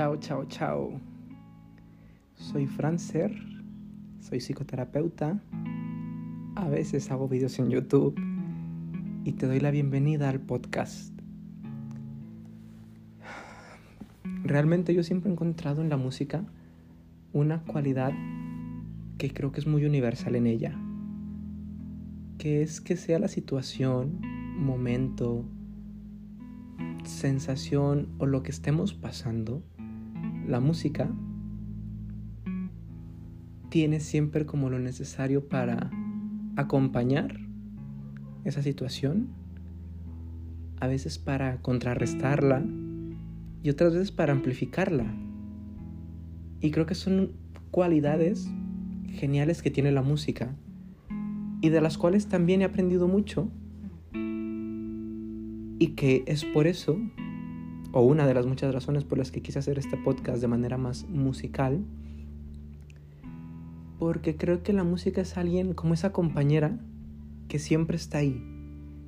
Chao, chao, chao. Soy Francer, soy psicoterapeuta. A veces hago vídeos en YouTube y te doy la bienvenida al podcast. Realmente yo siempre he encontrado en la música una cualidad que creo que es muy universal en ella, que es que sea la situación, momento, sensación o lo que estemos pasando, la música tiene siempre como lo necesario para acompañar esa situación, a veces para contrarrestarla y otras veces para amplificarla. Y creo que son cualidades geniales que tiene la música y de las cuales también he aprendido mucho y que es por eso, o una de las muchas razones por las que quise hacer este podcast de manera más musical, porque creo que la música es alguien como esa compañera que siempre está ahí,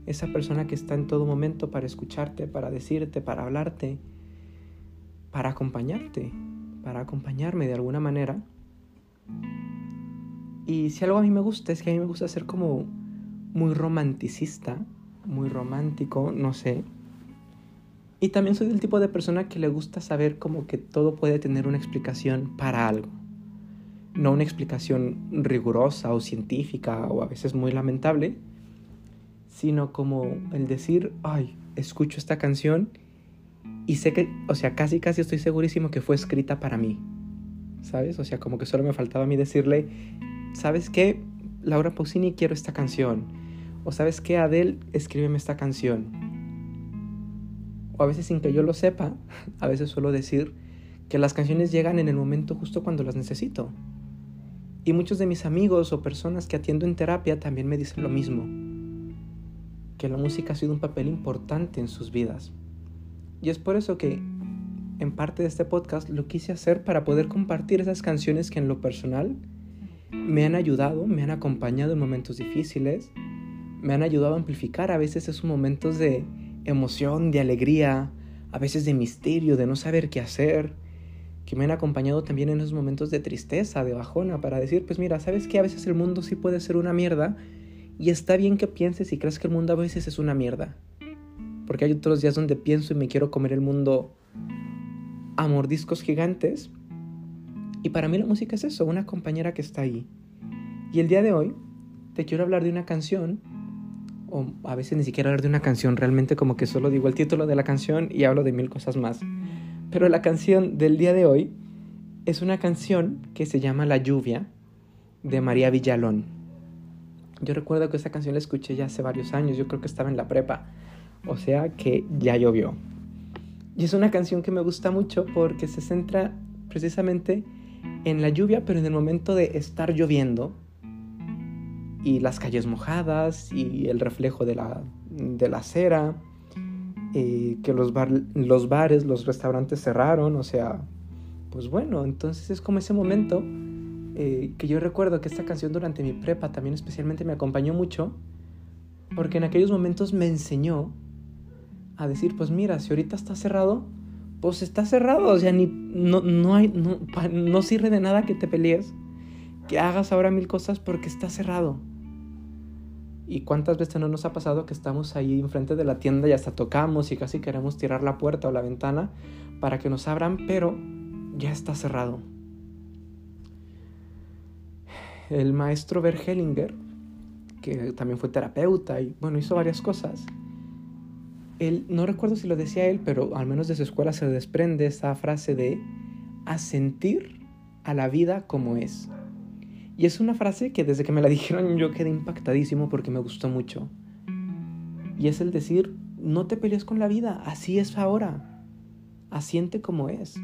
esa persona que está en todo momento para escucharte, para decirte, para hablarte, para acompañarte, para acompañarme de alguna manera. Y si algo a mí me gusta es que a mí me gusta ser como muy romanticista muy romántico, no sé. Y también soy del tipo de persona que le gusta saber como que todo puede tener una explicación para algo. No una explicación rigurosa o científica o a veces muy lamentable, sino como el decir, ay, escucho esta canción y sé que, o sea, casi casi estoy segurísimo que fue escrita para mí. ¿Sabes? O sea, como que solo me faltaba a mí decirle, ¿sabes qué? Laura Pausini, quiero esta canción o sabes qué, Adele, escríbeme esta canción. O a veces sin que yo lo sepa, a veces suelo decir que las canciones llegan en el momento justo cuando las necesito. Y muchos de mis amigos o personas que atiendo en terapia también me dicen lo mismo. Que la música ha sido un papel importante en sus vidas. Y es por eso que en parte de este podcast lo quise hacer para poder compartir esas canciones que en lo personal me han ayudado, me han acompañado en momentos difíciles, me han ayudado a amplificar a veces esos momentos de emoción, de alegría, a veces de misterio, de no saber qué hacer, que me han acompañado también en esos momentos de tristeza, de bajona, para decir, pues mira, ¿sabes que A veces el mundo sí puede ser una mierda y está bien que pienses y creas que el mundo a veces es una mierda. Porque hay otros días donde pienso y me quiero comer el mundo a mordiscos gigantes. Y para mí la música es eso, una compañera que está ahí. Y el día de hoy te quiero hablar de una canción o a veces ni siquiera hablar de una canción, realmente como que solo digo el título de la canción y hablo de mil cosas más. Pero la canción del día de hoy es una canción que se llama La lluvia de María Villalón. Yo recuerdo que esa canción la escuché ya hace varios años, yo creo que estaba en la prepa, o sea que ya llovió. Y es una canción que me gusta mucho porque se centra precisamente en la lluvia, pero en el momento de estar lloviendo, y las calles mojadas y el reflejo de la, de la acera, eh, que los, los bares, los restaurantes cerraron, o sea, pues bueno, entonces es como ese momento eh, que yo recuerdo que esta canción durante mi prepa también especialmente me acompañó mucho, porque en aquellos momentos me enseñó a decir, pues mira, si ahorita está cerrado, pues está cerrado, o sea, ni, no, no, hay, no, no sirve de nada que te pelees, que hagas ahora mil cosas porque está cerrado. ¿Y cuántas veces no nos ha pasado que estamos ahí enfrente de la tienda y hasta tocamos y casi queremos tirar la puerta o la ventana para que nos abran, pero ya está cerrado? El maestro Bergelinger, que también fue terapeuta y bueno, hizo varias cosas, él, no recuerdo si lo decía él, pero al menos de su escuela se desprende esa frase de asentir a la vida como es. Y es una frase que desde que me la dijeron yo quedé impactadísimo porque me gustó mucho. Y es el decir, no te pelees con la vida, así es ahora. Asiente como es.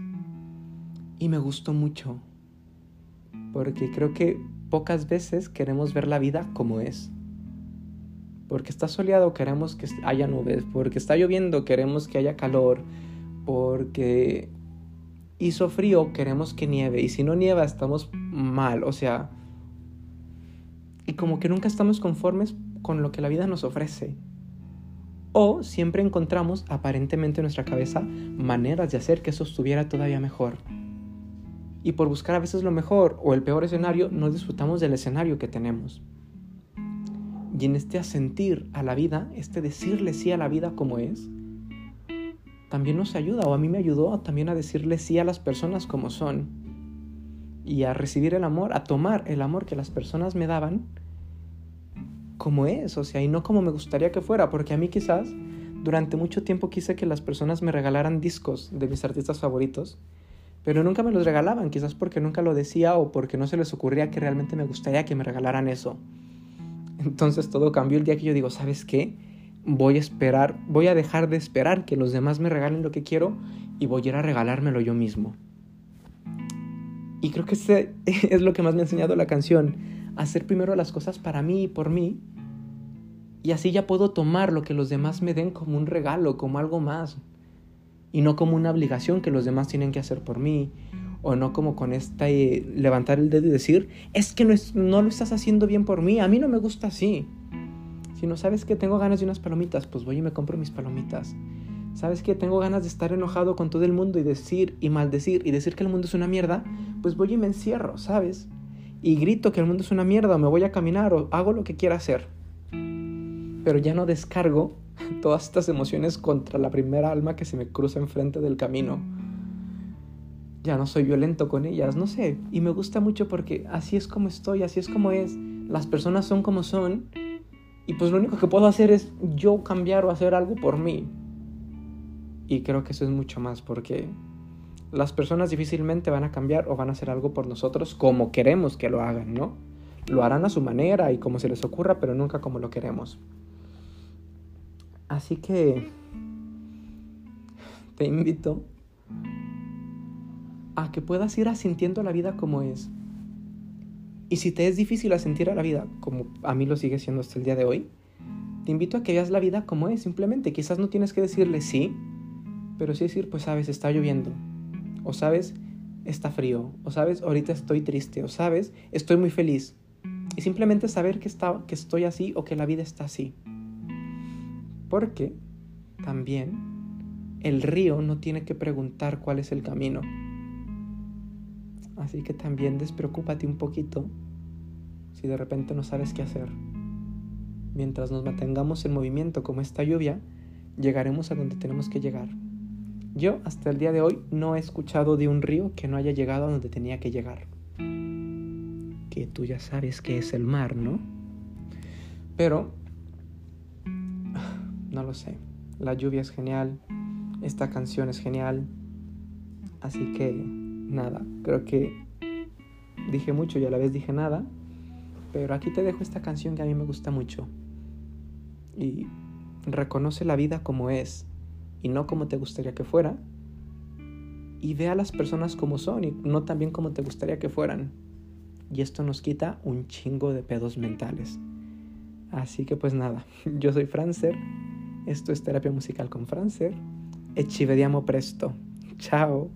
Y me gustó mucho. Porque creo que pocas veces queremos ver la vida como es. Porque está soleado queremos que haya nubes, porque está lloviendo queremos que haya calor, porque hizo frío queremos que nieve y si no nieva estamos mal, o sea, y como que nunca estamos conformes con lo que la vida nos ofrece. O siempre encontramos aparentemente en nuestra cabeza maneras de hacer que eso estuviera todavía mejor. Y por buscar a veces lo mejor o el peor escenario, no disfrutamos del escenario que tenemos. Y en este asentir a la vida, este decirle sí a la vida como es, también nos ayuda, o a mí me ayudó también a decirle sí a las personas como son. Y a recibir el amor, a tomar el amor que las personas me daban como es, o sea, y no como me gustaría que fuera, porque a mí quizás durante mucho tiempo quise que las personas me regalaran discos de mis artistas favoritos, pero nunca me los regalaban, quizás porque nunca lo decía o porque no se les ocurría que realmente me gustaría que me regalaran eso. Entonces todo cambió el día que yo digo, ¿sabes qué? Voy a esperar, voy a dejar de esperar que los demás me regalen lo que quiero y voy a ir a regalármelo yo mismo. Y creo que ese es lo que más me ha enseñado la canción, hacer primero las cosas para mí y por mí. Y así ya puedo tomar lo que los demás me den como un regalo, como algo más. Y no como una obligación que los demás tienen que hacer por mí. O no como con esta eh, levantar el dedo y decir, es que no, no lo estás haciendo bien por mí, a mí no me gusta así. Si no sabes que tengo ganas de unas palomitas, pues voy y me compro mis palomitas. ¿Sabes que tengo ganas de estar enojado con todo el mundo y decir y maldecir y decir que el mundo es una mierda? Pues voy y me encierro, ¿sabes? y grito que el mundo es una mierda o me voy a caminar o hago lo que quiera hacer. Pero ya no descargo todas estas emociones contra la primera alma que se me cruza enfrente del camino. Ya no soy violento con ellas, no sé. Y me gusta mucho porque así es como estoy, así es como es. Las personas son como son. Y pues lo único que puedo hacer es yo cambiar o hacer algo por mí. Y creo que eso es mucho más porque las personas difícilmente van a cambiar o van a hacer algo por nosotros como queremos que lo hagan, ¿no? Lo harán a su manera y como se les ocurra, pero nunca como lo queremos. Así que te invito a que puedas ir asintiendo la vida como es. Y si te es difícil asentir a la vida, como a mí lo sigue siendo hasta el día de hoy, te invito a que veas la vida como es, simplemente. Quizás no tienes que decirle sí, pero sí decir, pues sabes, está lloviendo, o sabes, está frío, o sabes, ahorita estoy triste, o sabes, estoy muy feliz. Y simplemente saber que, está, que estoy así o que la vida está así. Porque también el río no tiene que preguntar cuál es el camino. Así que también despreocúpate un poquito si de repente no sabes qué hacer. Mientras nos mantengamos en movimiento como esta lluvia, llegaremos a donde tenemos que llegar. Yo hasta el día de hoy no he escuchado de un río que no haya llegado a donde tenía que llegar. Que tú ya sabes que es el mar, ¿no? Pero, no lo sé. La lluvia es genial. Esta canción es genial. Así que, nada, creo que dije mucho y a la vez dije nada. Pero aquí te dejo esta canción que a mí me gusta mucho. Y reconoce la vida como es y no como te gustaría que fuera. Y ve a las personas como son y no también como te gustaría que fueran. Y esto nos quita un chingo de pedos mentales. Así que pues nada, yo soy Francer. Esto es terapia musical con Francer. E presto. Chao.